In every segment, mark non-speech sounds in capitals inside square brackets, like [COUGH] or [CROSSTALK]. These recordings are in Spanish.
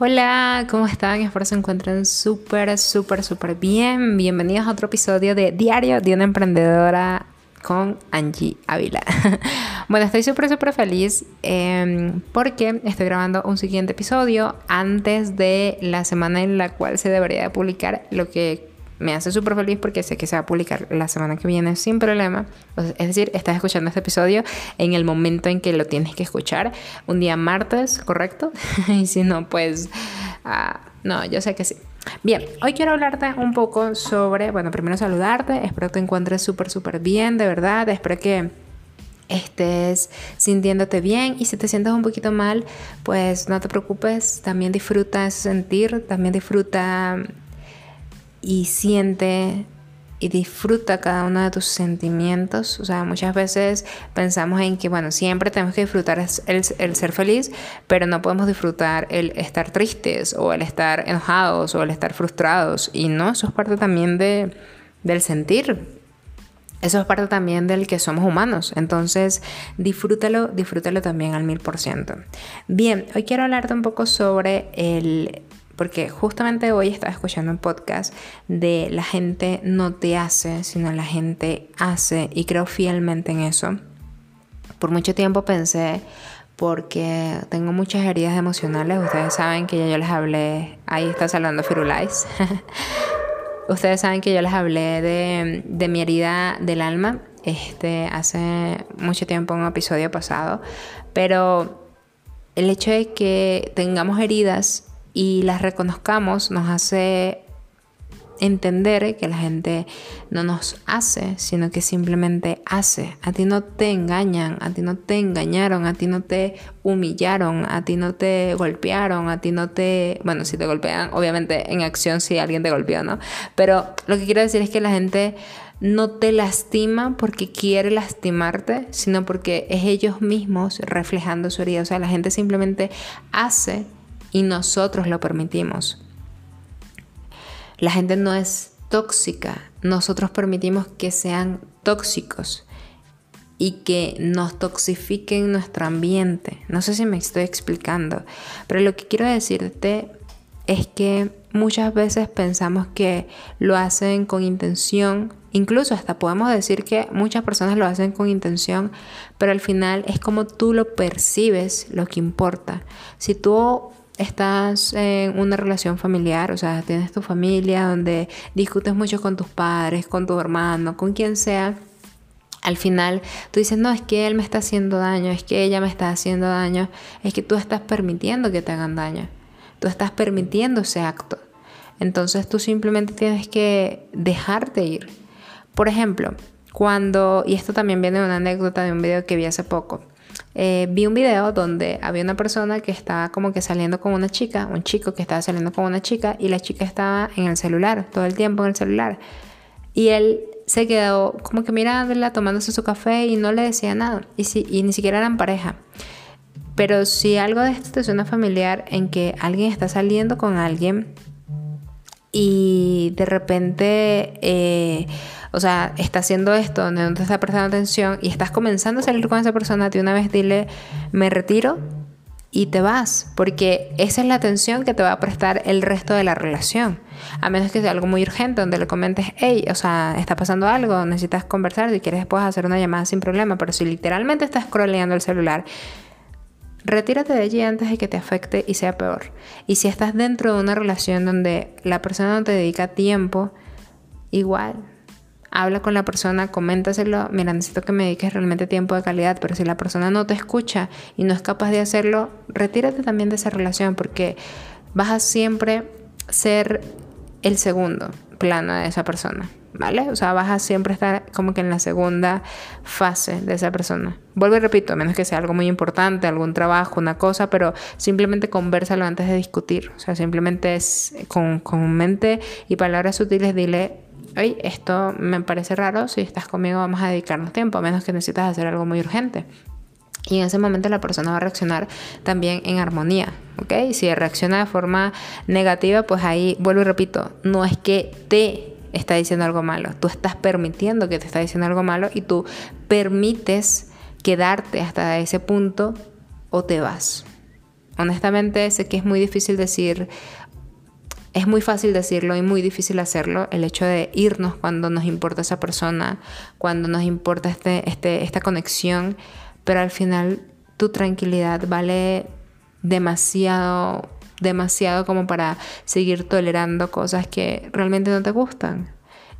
Hola, ¿cómo están? Espero se encuentren súper, súper, súper bien. Bienvenidos a otro episodio de Diario de una emprendedora con Angie Ávila. [LAUGHS] bueno, estoy súper, súper feliz em, porque estoy grabando un siguiente episodio antes de la semana en la cual se debería de publicar lo que me hace súper feliz porque sé que se va a publicar la semana que viene sin problema. Es decir, estás escuchando este episodio en el momento en que lo tienes que escuchar, un día martes, ¿correcto? [LAUGHS] y si no, pues, ah, no, yo sé que sí. Bien, hoy quiero hablarte un poco sobre, bueno, primero saludarte, espero que te encuentres súper, súper bien, de verdad, espero que estés sintiéndote bien y si te sientes un poquito mal, pues no te preocupes, también disfruta ese sentir, también disfruta y siente y disfruta cada uno de tus sentimientos. O sea, muchas veces pensamos en que, bueno, siempre tenemos que disfrutar el, ser feliz, pero no podemos disfrutar el estar tristes o el estar enojados o el estar frustrados. Y no, eso es parte también de, del sentir. Eso es parte también del que somos humanos. Entonces, disfrútalo, disfrútalo también al mil por ciento. Bien, hoy quiero hablarte un poco sobre el porque justamente hoy estaba escuchando un podcast de la gente no te hace, sino la gente hace y creo fielmente en eso. Por mucho tiempo pensé, porque tengo muchas heridas emocionales, ustedes saben que ya yo les hablé, ahí está saludando Firulais. [LAUGHS] ustedes saben que yo les hablé de, de mi herida del alma este, hace mucho tiempo en un episodio pasado, pero el hecho de que tengamos heridas y las reconozcamos nos hace entender que la gente no nos hace, sino que simplemente hace. A ti no te engañan, a ti no te engañaron, a ti no te humillaron, a ti no te golpearon, a ti no te... Bueno, si te golpean, obviamente en acción si alguien te golpeó, ¿no? Pero lo que quiero decir es que la gente no te lastima porque quiere lastimarte, sino porque es ellos mismos reflejando su herida. O sea, la gente simplemente hace y nosotros lo permitimos. La gente no es tóxica, nosotros permitimos que sean tóxicos y que nos toxifiquen nuestro ambiente. No sé si me estoy explicando, pero lo que quiero decirte es que muchas veces pensamos que lo hacen con intención, incluso hasta podemos decir que muchas personas lo hacen con intención, pero al final es como tú lo percibes lo que importa. Si tú estás en una relación familiar, o sea, tienes tu familia donde discutes mucho con tus padres, con tu hermano, con quien sea, al final tú dices, no, es que él me está haciendo daño, es que ella me está haciendo daño, es que tú estás permitiendo que te hagan daño, tú estás permitiendo ese acto. Entonces tú simplemente tienes que dejarte ir. Por ejemplo, cuando, y esto también viene de una anécdota de un video que vi hace poco, eh, vi un video donde había una persona que estaba como que saliendo con una chica, un chico que estaba saliendo con una chica y la chica estaba en el celular, todo el tiempo en el celular. Y él se quedó como que mirándola, tomándose su café y no le decía nada. Y, si, y ni siquiera eran pareja. Pero si algo de esto es una familiar en que alguien está saliendo con alguien y de repente... Eh, o sea, está haciendo esto no te está prestando atención y estás comenzando a salir con esa persona, de una vez dile, me retiro y te vas, porque esa es la atención que te va a prestar el resto de la relación. A menos que sea algo muy urgente, donde le comentes, hey, o sea, está pasando algo, necesitas conversar, si quieres después hacer una llamada sin problema, pero si literalmente estás scrolleando el celular, retírate de allí antes de que te afecte y sea peor. Y si estás dentro de una relación donde la persona no te dedica tiempo, igual, habla con la persona, coméntaselo, mira, necesito que me dediques realmente tiempo de calidad, pero si la persona no te escucha y no es capaz de hacerlo, retírate también de esa relación porque vas a siempre ser el segundo plano de esa persona, ¿vale? O sea, vas a siempre estar como que en la segunda fase de esa persona. Vuelvo y repito, a menos que sea algo muy importante, algún trabajo, una cosa, pero simplemente conversalo antes de discutir. O sea, simplemente es con, con mente y palabras sutiles, dile esto me parece raro, si estás conmigo vamos a dedicarnos tiempo, a menos que necesitas hacer algo muy urgente. Y en ese momento la persona va a reaccionar también en armonía, ¿ok? Si reacciona de forma negativa, pues ahí, vuelvo y repito, no es que te está diciendo algo malo, tú estás permitiendo que te está diciendo algo malo y tú permites quedarte hasta ese punto o te vas. honestamente sé que es muy difícil decir, es muy fácil decirlo y muy difícil hacerlo, el hecho de irnos cuando nos importa esa persona, cuando nos importa este, este, esta conexión, pero al final tu tranquilidad vale demasiado, demasiado como para seguir tolerando cosas que realmente no te gustan.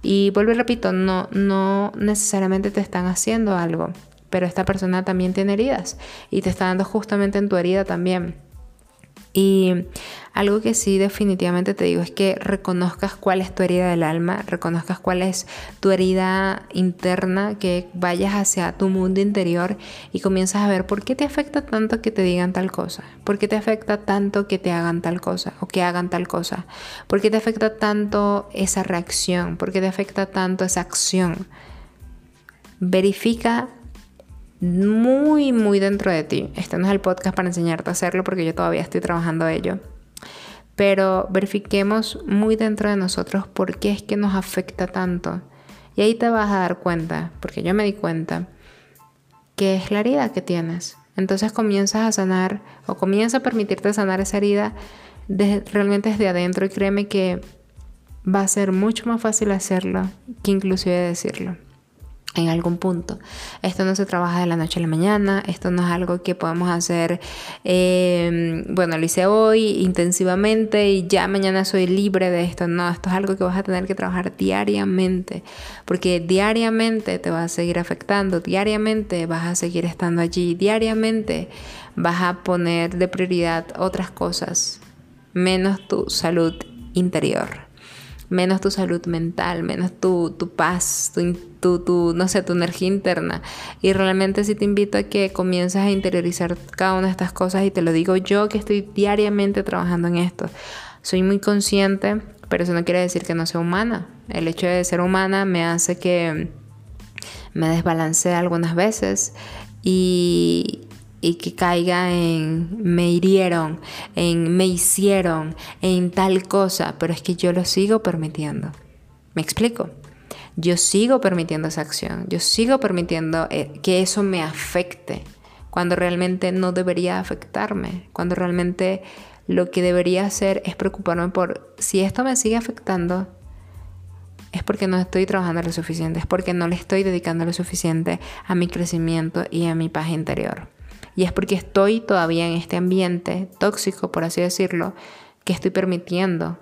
Y vuelvo y repito, no, no necesariamente te están haciendo algo, pero esta persona también tiene heridas y te está dando justamente en tu herida también. Y algo que sí definitivamente te digo es que reconozcas cuál es tu herida del alma, reconozcas cuál es tu herida interna, que vayas hacia tu mundo interior y comienzas a ver por qué te afecta tanto que te digan tal cosa, por qué te afecta tanto que te hagan tal cosa o que hagan tal cosa, por qué te afecta tanto esa reacción, por qué te afecta tanto esa acción. Verifica muy, muy dentro de ti. Este no es el podcast para enseñarte a hacerlo porque yo todavía estoy trabajando ello. Pero verifiquemos muy dentro de nosotros por qué es que nos afecta tanto. Y ahí te vas a dar cuenta, porque yo me di cuenta, que es la herida que tienes. Entonces comienzas a sanar o comienza a permitirte sanar esa herida realmente desde adentro y créeme que va a ser mucho más fácil hacerlo que inclusive decirlo en algún punto. Esto no se trabaja de la noche a la mañana, esto no es algo que podemos hacer, em, bueno, lo hice hoy intensivamente y ya mañana soy libre de esto. No, esto es algo que vas a tener que trabajar diariamente, porque diariamente te va a seguir afectando, diariamente vas a seguir estando allí, diariamente vas a poner de prioridad otras cosas, menos tu salud interior menos tu salud mental, menos tu, paz, tu, tu, no sé, tu energía interna. Y realmente sí te invito a que comiences a interiorizar cada una de estas cosas y te lo digo yo que estoy diariamente trabajando en esto. Soy muy consciente, pero eso no quiere decir que no sea humana. El hecho de ser humana me hace que me desbalancee algunas veces y, y que caiga en me hirieron, en me hicieron, en tal cosa, pero es que yo lo sigo permitiendo. ¿Me explico? Yo sigo permitiendo esa acción, yo sigo permitiendo eh, que eso me afecte, cuando realmente no debería afectarme, cuando realmente lo que debería hacer es preocuparme por si esto me sigue afectando, es porque no estoy trabajando lo suficiente, es porque no le estoy dedicando lo suficiente a mi crecimiento y a mi paz interior. Y es porque estoy todavía en este ambiente tóxico, por así decirlo, que estoy permitiendo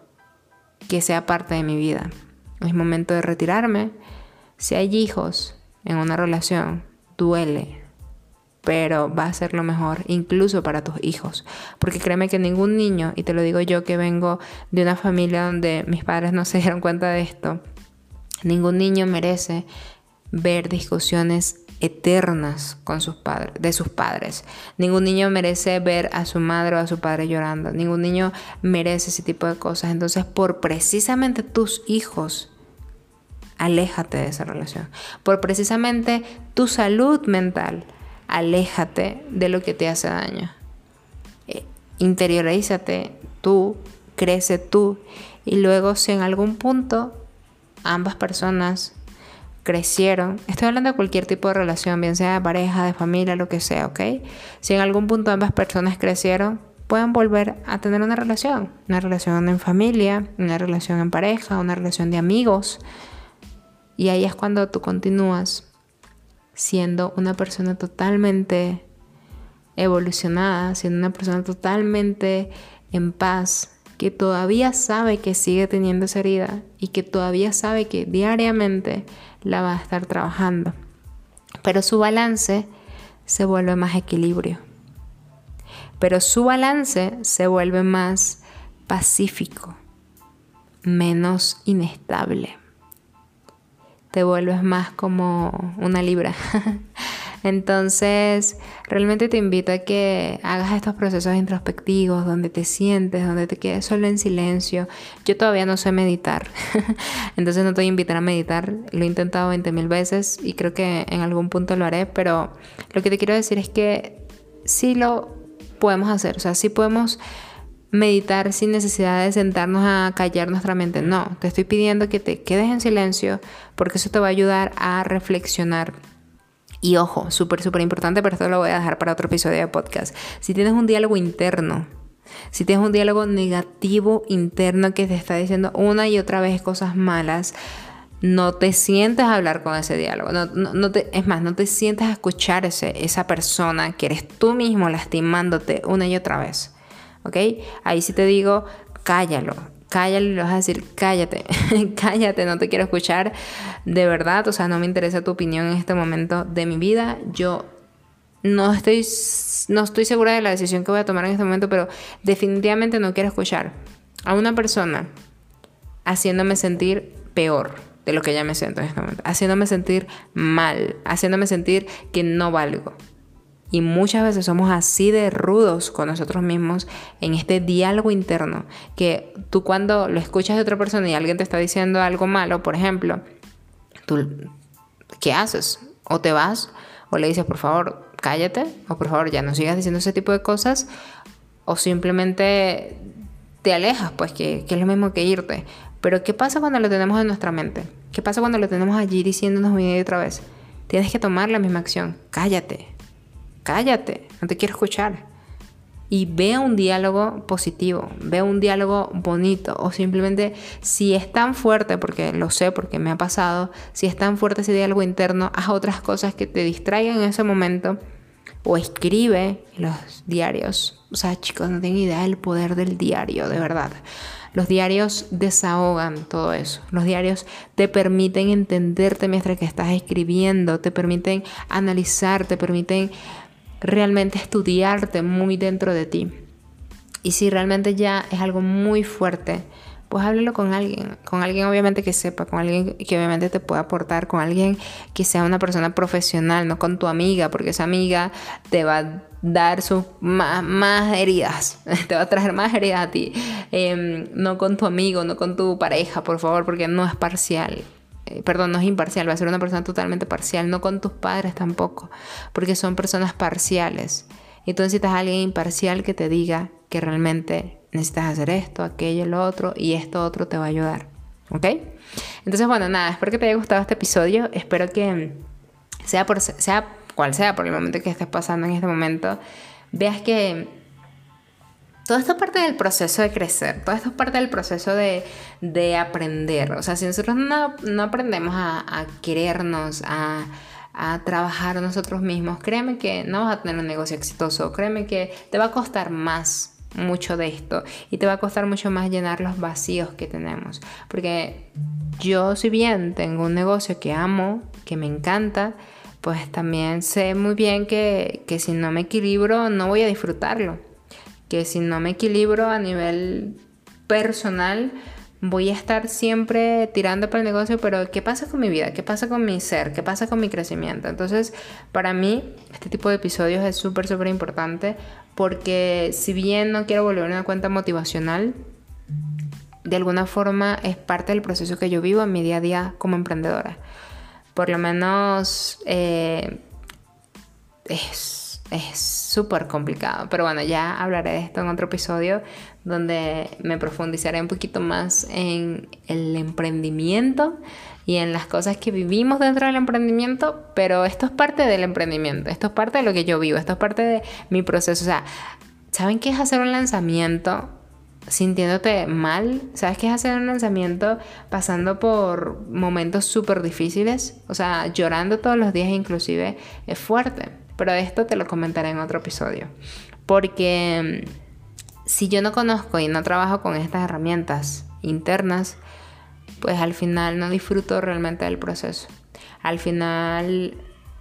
que sea parte de mi vida. Es momento de retirarme. Si hay hijos en una relación, duele, pero va a ser lo mejor incluso para tus hijos. Porque créeme que ningún niño, y te lo digo yo que vengo de una familia donde mis padres no [LAUGHS] se dieron cuenta de esto, ningún niño merece ver discusiones eternas con sus padres, de sus padres. Ningún niño merece ver a su madre o a su padre llorando. Ningún niño merece ese tipo de cosas. Entonces, por precisamente tus hijos, aléjate de esa relación. Por precisamente tu salud mental, aléjate de lo que te hace daño. Eh, interiorízate tú, crece tú y luego si en algún punto ambas personas crecieron, estoy hablando de cualquier tipo de relación, bien sea de pareja, de familia, lo que sea, ¿ok? Si en algún punto ambas personas crecieron, pueden volver a tener una relación, una relación en familia, una relación en pareja, una relación de amigos. Y ahí es cuando tú continúas siendo una persona totalmente evolucionada, siendo una persona totalmente en paz, que todavía sabe que sigue teniendo esa herida y que todavía sabe que diariamente la va a estar trabajando. Pero su balance se vuelve más equilibrio. Pero su balance se vuelve más pacífico, menos inestable. Te vuelves más como una libra. [LAUGHS] Entonces, realmente te invito a que hagas estos procesos introspectivos donde te sientes, donde te quedes solo en silencio. Yo todavía no sé meditar, [LAUGHS] entonces no te voy a invitar a meditar. Lo he intentado 20 mil veces y creo que en algún punto lo haré, pero lo que te quiero decir es que sí lo podemos hacer, o sea, sí podemos meditar sin necesidad de sentarnos a callar nuestra mente. No, te estoy pidiendo que te quedes en silencio porque eso te va a ayudar a reflexionar Y ojo, súper, súper importante, pero esto lo voy a dejar para otro episodio de podcast. Si tienes un diálogo interno, si tienes un diálogo negativo interno que te está diciendo una y otra vez cosas malas, no te sientes a hablar con ese diálogo. No, no, te, es más, no te sientes a escuchar ese, esa persona que eres tú mismo lastimándote una y otra vez. ¿Ok? Ahí sí te digo, cállalo. Cállalo y le vas a decir, cállate, [LAUGHS] cállate, no te quiero escuchar. De verdad, o sea, no me interesa tu opinión en este momento de mi vida. Yo no estoy, no estoy segura de la decisión que voy a tomar en este momento, pero definitivamente no quiero escuchar a una persona haciéndome sentir peor de lo que ya me siento en este momento, haciéndome sentir mal, haciéndome sentir que no valgo. Y muchas veces somos así de rudos con nosotros mismos en este diálogo interno, que tú cuando lo escuchas de otra persona y alguien te está diciendo algo malo, por ejemplo, tú, ¿qué haces? O te vas, o le dices, por favor, cállate, o por favor, ya no sigas diciendo ese tipo de cosas, o simplemente te alejas, pues que, que es lo mismo que irte. Pero ¿qué pasa cuando lo tenemos en nuestra mente? ¿Qué pasa cuando lo tenemos allí diciéndonos una y otra vez? Tienes que tomar la misma acción. Cállate. Cállate. No te quiero escuchar. Y vea un diálogo positivo, vea un diálogo bonito. O simplemente, si es tan fuerte, porque lo sé, porque me ha pasado, si es tan fuerte ese diálogo interno, haz otras cosas que te distraigan en ese momento. O escribe los diarios. O sea, chicos, no tienen idea del poder del diario, de verdad. Los diarios desahogan todo eso. Los diarios te permiten entenderte mientras que estás escribiendo, te permiten analizar, te permiten realmente estudiarte muy dentro de ti. Y si realmente ya es algo muy fuerte, pues háblalo con alguien, con alguien obviamente que sepa, con alguien que obviamente te pueda aportar, con alguien que sea una persona profesional, no con tu amiga, porque esa amiga te va a dar sus más, heridas, [LAUGHS] te va a traer más heridas a ti, em, no con tu amigo, no con tu pareja, por favor, porque no es parcial. Eh, perdón, no es imparcial, va a ser una persona totalmente parcial, no con tus padres tampoco, porque son personas parciales. Y tú necesitas a alguien imparcial que te diga que realmente necesitas hacer esto, aquello, lo otro, y esto otro te va a ayudar. ¿Ok? Entonces, bueno, nada, espero que te haya gustado este episodio. Espero que sea, por, sea cual sea por el momento que estés pasando en este momento, veas que todo esto es parte del proceso de crecer, todo esto es parte del proceso de, de aprender. O sea, si nosotros no, no aprendemos a, a querernos, a, a trabajar nosotros mismos, créeme que no vas a tener un negocio exitoso, créeme que te va a costar más mucho de esto y te va a costar mucho más llenar los vacíos que tenemos. Porque yo si bien tengo un negocio que amo, que me encanta, pues también sé muy bien que, que si no me equilibro no voy a disfrutarlo. Que si no me equilibro a nivel personal, voy a estar siempre tirando para el negocio, pero ¿qué pasa con mi vida? ¿Qué pasa con mi ser? ¿Qué pasa con mi crecimiento? Entonces, para mí, este tipo de episodios es súper, súper importante porque si bien no quiero volver una cuenta motivacional, de alguna forma es parte del proceso que yo vivo en mi día a día como emprendedora. Por lo menos eh, es súper complicado. Pero bueno, ya hablaré de esto en otro episodio donde me profundizaré un poquito más en el emprendimiento y en las cosas que vivimos dentro del emprendimiento, pero esto es parte del emprendimiento, esto es parte de lo que yo vivo, esto es parte de mi proceso. O sea, ¿saben qué es hacer un lanzamiento sintiéndote mal? ¿Sabes qué es hacer un lanzamiento pasando por momentos súper difíciles? O sea, llorando todos los días inclusive es fuerte, pero esto te lo comentaré en otro episodio. Porque si yo no conozco y no trabajo con estas herramientas internas, pues al final no disfruto realmente del proceso. Al final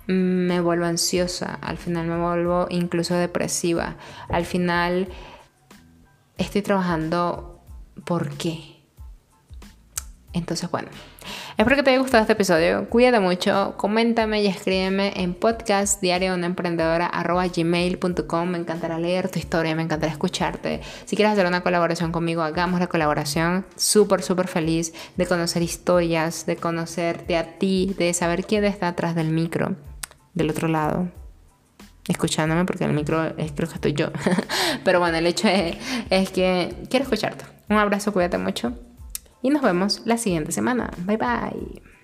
me vuelvo ansiosa, al final me vuelvo incluso depresiva, al final estoy trabajando por qué. Entonces, bueno, Espero que te haya gustado este episodio. Cuídate mucho, coméntame y escríbeme en podcast diario una emprendedora gmail.com. Me encantará leer tu historia, me encantará escucharte. Si quieres hacer una colaboración conmigo, hagamos la colaboración. Súper, súper feliz de conocer historias, de conocerte a ti, de saber quién está atrás del micro, del otro lado escuchándome porque el micro es, creo que estoy yo. [LAUGHS] Pero bueno, el hecho es, es que quiero escucharte. Un abrazo, cuídate mucho y nos vemos la siguiente semana. Bye bye.